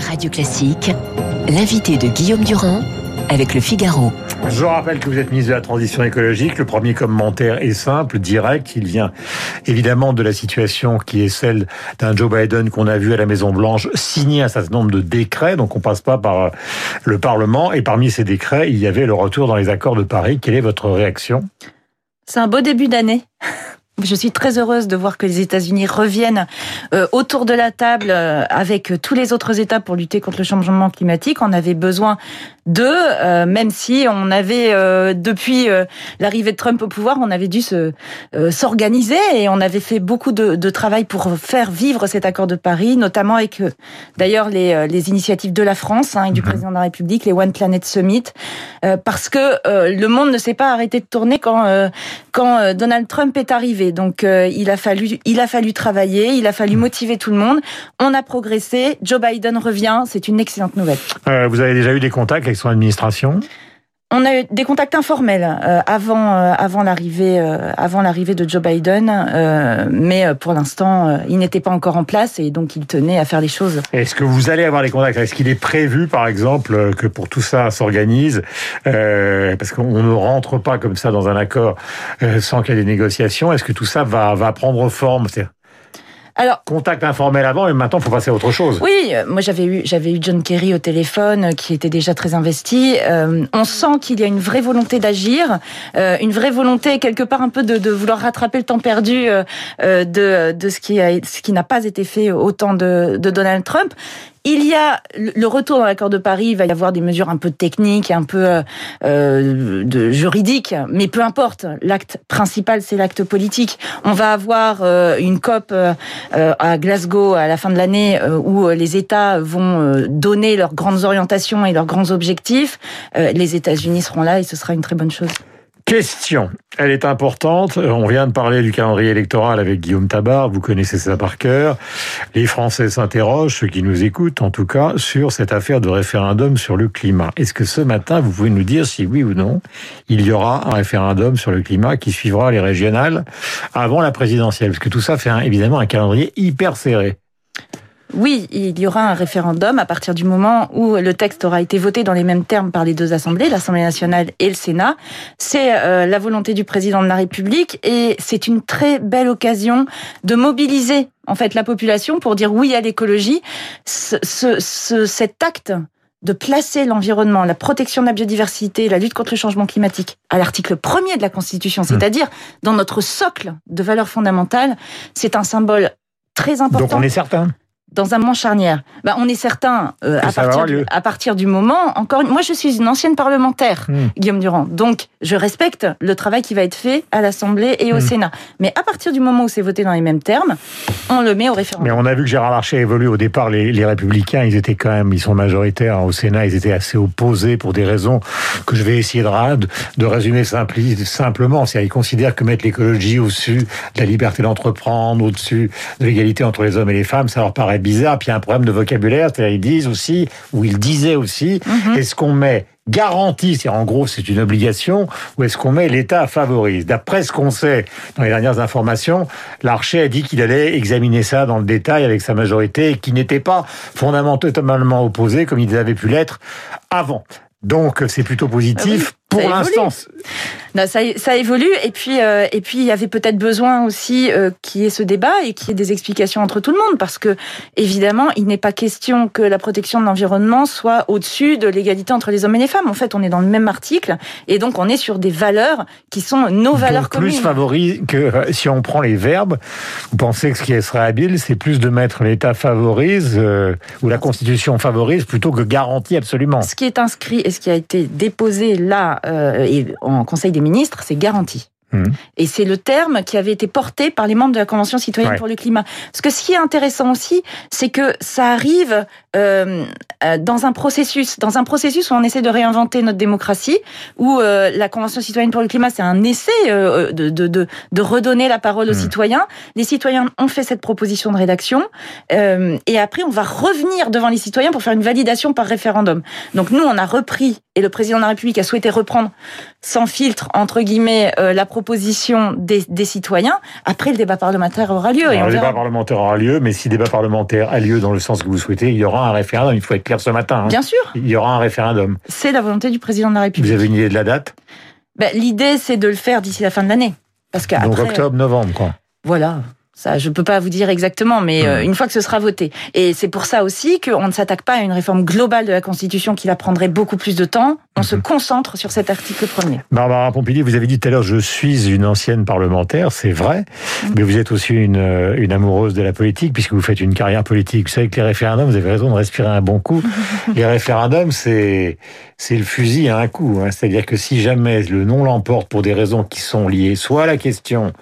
Radio Classique, l'invité de Guillaume Durand avec le Figaro. Je vous rappelle que vous êtes ministre de la Transition écologique. Le premier commentaire est simple, direct. Il vient évidemment de la situation qui est celle d'un Joe Biden qu'on a vu à la Maison Blanche signer un certain nombre de décrets. Donc on passe pas par euh, le Parlement. Et parmi ces décrets, il y avait le retour dans les accords de Paris. Quelle est votre réaction? C'est un beau début d'année. Je suis très heureuse de voir que les États-Unis reviennent euh, autour de la table euh, avec tous les autres États pour lutter contre le changement climatique. On avait besoin d'eux, euh, même si on avait depuis l'arrivée de Trump au pouvoir, on avait dû se s'organiser et on avait fait beaucoup de, de, travail pour faire vivre cet accord de Paris, notamment avec d'ailleurs les, les, initiatives de la France hein, et du mhm. président de la République, les One Planet Summit, parce que le monde ne s'est pas arrêté de tourner quand quand Donald Trump est arrivé. Donc euh, il a fallu il a fallu travailler, il a fallu motiver tout le monde. On a progressé. Joe Biden revient. C'est une excellente nouvelle. Euh, vous avez déjà eu des contacts avec son administration? On a eu des contacts informels euh, avant euh, avant l'arrivée euh, avant l'arrivée de Joe Biden, mais pour l'instant il n'était pas encore en place et donc il tenait à faire les choses. Est-ce que vous allez avoir des contacts? Est-ce qu'il est prévu par exemple que pour tout ça s'organise? Parce qu'on ne rentre pas comme ça dans un accord sans qu'il y ait des négociations. Est-ce que tout ça va va prendre forme? Alors, contact informel avant et maintenant il faut passer à autre chose. Oui, euh, moi j'avais eu j'avais eu John Kerry au téléphone euh, qui était déjà très investi. Euh, on sent qu'il y a une vraie volonté d'agir, une vraie volonté quelque part un peu de, de vouloir rattraper le temps perdu de de ce qui a ce qui n'a pas été fait au temps de, de Donald Trump. Il y a le retour dans l'accord de Paris, il va y avoir des mesures un peu techniques, un peu euh, euh, de juridiques, mais peu importe. L'acte principal, c'est l'acte politique. On va avoir euh, une COP à Glasgow à la fin de l'année où les États vont donner leurs grandes orientations et leurs grands objectifs. les États-Unis seront là et ce sera une très bonne chose. Question, elle est importante. On vient de parler du calendrier électoral avec Guillaume Tabar, vous connaissez ça par cœur. Les Français s'interrogent, ceux qui nous écoutent en tout cas, sur cette affaire de référendum sur le climat. Est-ce que ce matin, vous pouvez nous dire si oui ou non, il y aura un référendum sur le climat qui suivra les régionales avant la présidentielle? Parce que tout ça fait évidemment un calendrier hyper serré. Oui, il y aura un référendum à partir du moment où le texte aura été voté dans les mêmes termes par les deux assemblées, l'Assemblée nationale et le Sénat. C'est euh, la volonté du président de la République et c'est une très belle occasion de mobiliser en fait la population pour dire oui à l'écologie. Ce, ce, cet acte de placer l'environnement, la protection de la biodiversité, la lutte contre le changement climatique à l'article premier de la Constitution, mmh. c'est-à-dire dans notre socle de valeurs fondamentales, c'est un symbole très important. Donc on est certain? Dans un moment charnière. Bah, on est certain euh, à, partir du, à partir du moment. Encore, moi, je suis une ancienne parlementaire, hmm. Guillaume Durand, donc je respecte le travail qui va être fait à l'Assemblée et au hmm. Sénat. Mais à partir du moment où c'est voté dans les mêmes termes, on le met au référendum. Mais on a vu que Gérard Larcher a évolué au départ. Les, les Républicains, ils étaient quand même, ils sont majoritaires hein, au Sénat. Ils étaient assez opposés pour des raisons que je vais essayer de, de résumer simplement. C'est-à-dire, ils considèrent que mettre l'écologie au-dessus de la liberté d'entreprendre, au-dessus de l'égalité entre les hommes et les femmes, ça leur paraît bizarre. Puis il y a un problème de vocabulaire. C'est-à-dire, ils disent aussi, ou ils disaient aussi, mhm. est-ce qu'on met garantie, c'est en gros c'est une obligation, ou est-ce qu'on met l'État favorise? D'après ce qu'on sait dans les dernières informations, l'Archer a dit qu'il allait examiner ça dans le détail avec sa majorité et qu'il n'était pas fondamentalement opposé comme il avait pu l'être avant. Donc c'est plutôt positif ah pour l'instant. Ça, ça, évolue. Et puis euh, et puis il y avait peut-être besoin aussi euh, qu'il y ait ce débat et qu'il y ait des explications entre tout le monde. Parce que évidemment il n'est pas question que la protection de l'environnement soit au-dessus de l'égalité entre les hommes et les femmes. En fait, on est dans le même article. Et donc on est sur des valeurs qui sont nos valeurs donc Plus favorise que euh, si on prend les verbes, vous pensez que ce qui serait habile, c'est plus de mettre l'État favorise euh, ou la Constitution favorise plutôt que garantie absolument. Ce qui est inscrit et ce qui a été déposé là et en Conseil des ministres, c'est garanti. Mmh. Et c'est le terme qui avait été porté par les membres de la Convention citoyenne pour le climat. Parce que ce qui est intéressant aussi, c'est que ça arrive euh, euh, dans un processus, dans un processus où on essaie de réinventer notre démocratie, où euh, la Convention citoyenne pour le climat, c'est un essai euh, de, de, de, de, redonner la parole aux mmh. citoyens. Les citoyens ont fait cette proposition de rédaction, euh, et après on va revenir devant les citoyens pour faire une validation par référendum. Donc nous, on a repris, et le président de la République a souhaité reprendre sans filtre, entre guillemets, la proposition des, des, citoyens. Après, le débat parlementaire aura lieu. et le débat parlementaire aura lieu, mais si le débat parlementaire a lieu dans le sens que vous souhaitez, il y aura un référendum. Il faut être clair ce matin. Hein. Bien sûr. Il y aura un référendum. C'est la volonté du président de la République. Vous avez une idée de la date? Ben, L'idée, c'est de le faire d'ici la fin de l'année. Parce que Donc octobre, novembre, quoi. Voilà. Ça, je peux pas vous dire exactement, mais euh, une fois que ce sera voté. Et c'est pour ça aussi qu'on ne s'attaque pas à une réforme globale de la Constitution qui la prendrait beaucoup plus de temps. On se mhm. concentre sur cet article premier. Barbara Pompili, vous avez dit tout à l'heure, je suis une ancienne parlementaire, c'est vrai, mhm. mais vous êtes aussi une, euh, une amoureuse de la politique, puisque vous faites une carrière politique. Vous savez que les référendums, vous avez raison de respirer un bon coup. les référendums, c'est c'est le fusil à un coup. Hein. C'est-à-dire que si jamais le non l'emporte pour des raisons qui sont liées soit à la question,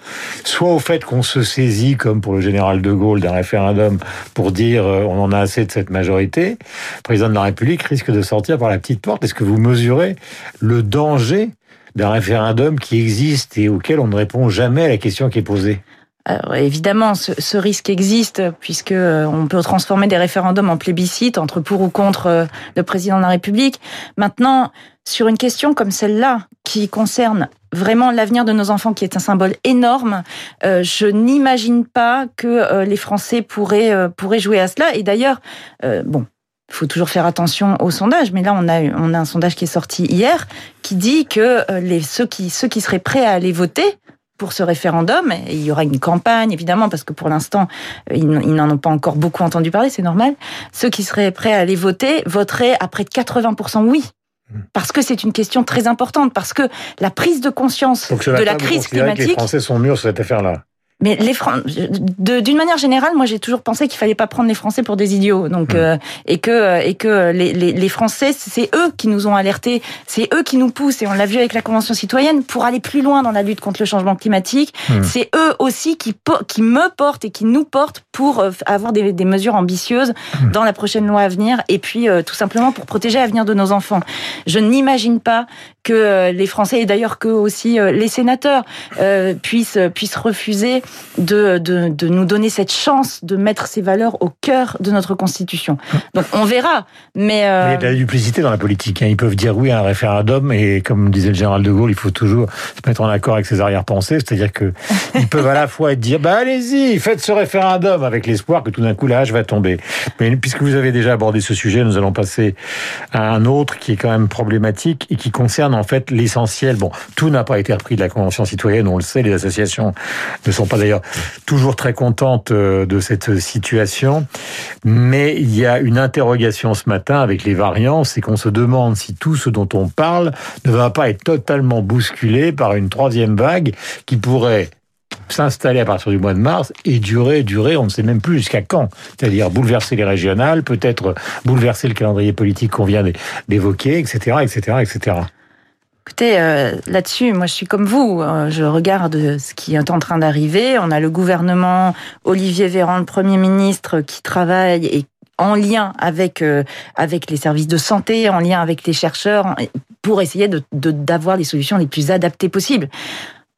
soit au fait qu'on se saisit, comme pour le général de Gaulle, d'un référendum pour dire euh, on en a assez de cette majorité, le président de la République risque de sortir par la petite porte. Est-ce que vous mesurez le danger d'un référendum qui existe et auquel on ne répond jamais à la question qui est posée? Alors, évidemment, ce, risque existe puisque euh, on peut transformer des référendums en plébiscite entre pour ou contre euh, le président de la République. Maintenant, sur une question comme celle-là, qui concerne vraiment l'avenir de nos enfants, qui est un symbole énorme, euh, je n'imagine pas que les Français pourraient pourraient jouer à cela. Et d'ailleurs, bon, il faut toujours faire attention aux sondages, mais là on a on a un sondage qui est sorti hier qui dit que les ceux qui ceux qui seraient prêts à aller voter pour ce référendum. Et il y aura une campagne, évidemment, parce que pour l'instant, euh, ils n'en ont pas encore beaucoup entendu parler, c'est normal. Ceux qui seraient prêts à aller voter voteraient à près de 80% oui. Parce que c'est une question très importante, parce que la prise de conscience de la crise climatique. Que les Français sont mûrs sur cette affaire-là. Mais les d'une manière générale, moi j'ai toujours pensé qu'il fallait pas prendre les Français pour des idiots. Donc hmm. euh, et que et que les, les, les Français, c'est eux qui nous ont alertés, c'est eux qui nous poussent et on l'a vu avec la Convention citoyenne pour aller plus loin dans la lutte contre le changement climatique. Hmm. C'est eux aussi qui qui me portent et qui nous portent pour euh, avoir des, des mesures ambitieuses hmm. dans la prochaine loi à venir et puis euh, tout simplement pour protéger l'avenir de nos enfants. Je n'imagine pas que les Français et d'ailleurs que aussi les sénateurs puissent puissent refuser de, de, de, nous donner cette chance de mettre ces valeurs au cœur de notre Constitution. Donc on verra, mais... Euh... Il y a de la duplicité dans la politique. Hein. Ils peuvent dire oui à un référendum et comme disait le général de Gaulle, il faut toujours se mettre en accord avec ses arrière-pensées. C'est-à-dire que ils peuvent à la fois dire bah allez-y, faites ce référendum avec l'espoir que tout d'un coup l'âge va tomber. Mais puisque vous avez déjà abordé ce sujet, nous allons passer à un autre qui est quand même problématique et qui concerne en fait l'essentiel. Bon, tout n'a pas été repris de la Convention citoyenne, on le sait, les associations ne sont pas d'ailleurs toujours très contente euh, de cette situation. Mais il y a une interrogation ce matin avec les variants, c'est qu'on se demande si tout ce dont on parle ne va pas être totalement bousculé par une troisième vague qui pourrait s'installer à partir du mois de mars et durer, durer, on ne sait même plus jusqu'à quand. C'est-à-dire bouleverser les régionales, peut-être bouleverser le calendrier politique qu'on vient d'évoquer, etc., etc., etc. Écoutez, euh, là-dessus, moi je suis comme vous. Euh, je regarde ce qui est en train d'arriver. On a le gouvernement, Olivier Véran, le Premier ministre, qui travaille et en lien avec euh, avec les services de santé, en lien avec les chercheurs, pour essayer de d'avoir les solutions les plus adaptées possibles.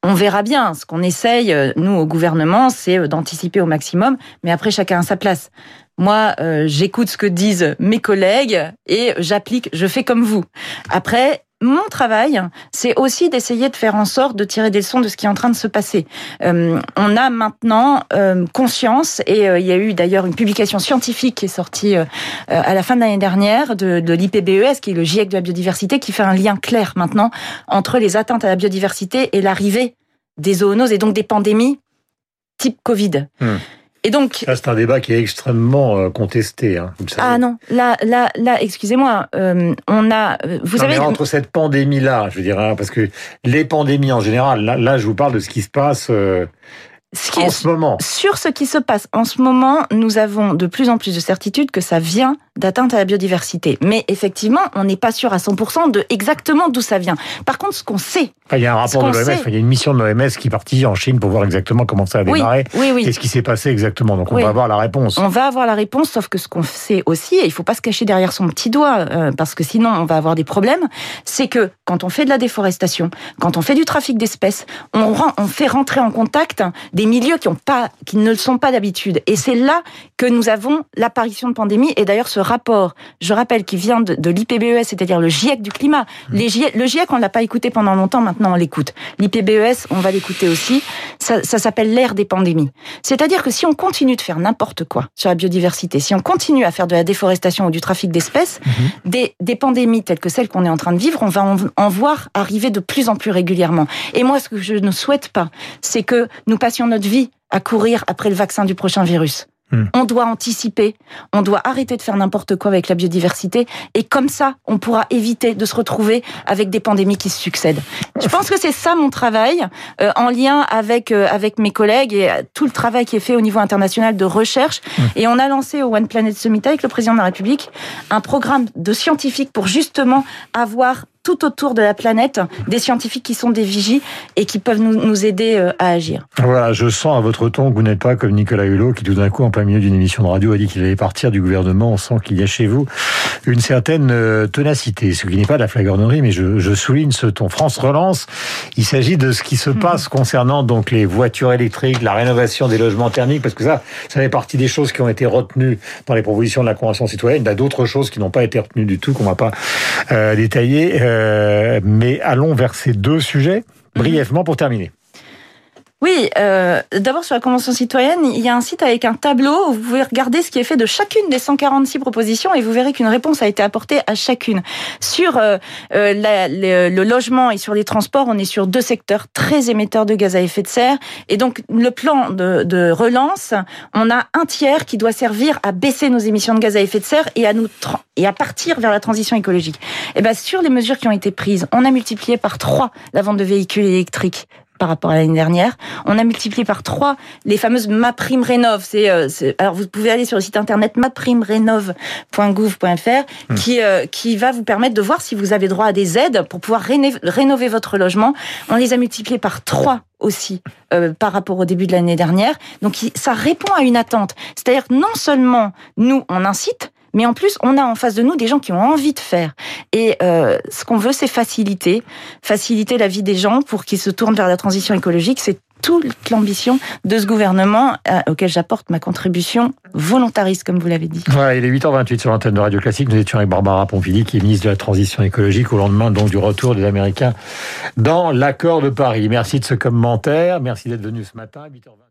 On verra bien. Ce qu'on essaye, nous, au gouvernement, c'est d'anticiper au maximum, mais après, chacun a sa place. Moi, j'écoute ce que disent mes collègues et j'applique, je fais comme vous. Après, mon travail, c'est aussi d'essayer de faire en sorte de tirer des leçons de ce qui est en train de se passer. Euh, on a maintenant euh, conscience, et euh, il y a eu d'ailleurs une publication scientifique qui est sortie à la fin de l'année dernière de, l'IPBES, qui est le GIEC de la biodiversité, qui fait un lien clair maintenant entre les atteintes à la biodiversité et l'arrivée des zoonoses et donc des pandémies type Covid. Hmm. Et donc, c'est un débat qui est extrêmement euh, contesté. Hein, vous savez. Ah non, là, là, là, excusez-moi, euh, on a, euh, vous savez, entre cette pandémie-là, je veux dire, hein, parce que les pandémies en général, là, là, je vous parle de ce qui se passe. Euh, en ce moment. Sur ce qui se passe en ce moment, nous avons de plus en plus de certitude que ça vient d'atteinte à la biodiversité. Mais effectivement, on n'est pas sûr à 100% de exactement d'où ça vient. Par contre, ce qu'on sait... il y a un rapport de l'OMS, il y a une mission de l'OMS qui est partie en Chine pour voir exactement comment ça a démarré. Oui, oui, Qu'est-ce qui s'est passé exactement Donc on va avoir la réponse. On va avoir la réponse, sauf que ce qu'on sait aussi, et il faut pas se cacher derrière son petit doigt, euh, parce que sinon on va avoir des problèmes, c'est que quand on fait de la déforestation, quand on fait du trafic d'espèces, on, on fait rentrer en contact des des milieux qui, ont pas, qui ne le sont pas d'habitude. Et c'est là que nous avons l'apparition de pandémie. Et d'ailleurs, ce rapport, je rappelle, qui vient de, de l'IPBES, c'est-à-dire le GIEC du climat. Mmh. Les GIEC, le GIEC, on l'a pas écouté pendant longtemps, maintenant on l'écoute. L'IPBES, on va l'écouter aussi. Ça, ça s'appelle l'ère des pandémies. C'est-à-dire que si on continue de faire n'importe quoi sur la biodiversité, si on continue à faire de la déforestation ou du trafic d'espèces, mmh. des, des pandémies telles que celles qu'on est en train de vivre, on va en, en voir arriver de plus en plus régulièrement. Et moi, ce que je ne souhaite pas, c'est que nous passions notre vie à courir après le vaccin du prochain virus. Hmm. On doit anticiper, on doit arrêter de faire n'importe quoi avec la biodiversité, et comme ça, on pourra éviter de se retrouver avec des pandémies qui se succèdent. Je pense que c'est ça mon travail, euh, en lien avec euh, avec mes collègues et tout le travail qui est fait au niveau international de recherche. Hmm. Et on a lancé au One Planet Summit avec le président de la République un programme de scientifiques pour justement avoir tout autour de la planète des scientifiques qui sont des vigies et qui peuvent nous, nous aider euh, à agir. Voilà, je sens à votre ton que vous n'êtes pas comme Nicolas Hulot qui tout d'un coup en plein milieu d'une émission de radio a dit qu'il allait partir du gouvernement. On sent qu'il y a chez vous une certaine euh, ténacité, ce qui n'est pas de la flagornerie, mais je, je, souligne ce ton. France relance. Il s'agit de ce qui se mhm. passe concernant donc les voitures électriques, la rénovation des logements thermiques, parce que ça, ça fait partie des choses qui ont été retenues dans les propositions de la Convention citoyenne. Il y a d'autres choses qui n'ont pas été retenues du tout, qu'on va pas euh, détailler. Euh, mais allons vers ces deux sujets brièvement pour terminer. Oui, euh, d'abord sur la Convention citoyenne, il y a un site avec un tableau où vous pouvez regarder ce qui est fait de chacune des 146 propositions et vous verrez qu'une réponse a été apportée à chacune. Sur euh, euh le, logement et sur les transports, on est sur deux secteurs très émetteurs de gaz à effet de serre. Et donc le plan de, de relance, on a un tiers qui doit servir à baisser nos émissions de gaz à effet de serre et à nous et à partir vers la transition écologique. Et eh ben sur les mesures qui ont été prises, on a multiplié par trois la vente de véhicules électriques par rapport à l'année dernière. On a multiplié par trois les fameuses MaPrimeRénov. Rénov. Euh, c'est, alors vous pouvez aller sur le site internet maprimerénov.gouv.fr hmm. qui euh, qui va vous permettre de voir si vous avez droit à des aides pour pouvoir rénover, votre logement. On les a multipliés par trois aussi euh, par rapport au début de l'année dernière. Donc ça répond à une attente. C'est-à-dire que non seulement nous on incite, mais en plus, on a en face de nous des gens qui ont envie de faire. Et euh, ce qu'on veut, c'est faciliter, faciliter la vie des gens pour qu'ils se tournent vers la transition écologique. C'est toute l'ambition de ce gouvernement euh, auquel j'apporte ma contribution volontariste, comme vous l'avez dit. Voilà, il est 8h28 sur l'antenne de Radio Classique. Nous étions avec Barbara Pompili, qui est ministre de la Transition écologique, au lendemain donc du retour des Américains dans l'accord de Paris. Merci de ce commentaire. Merci d'être venu ce matin. 8h20.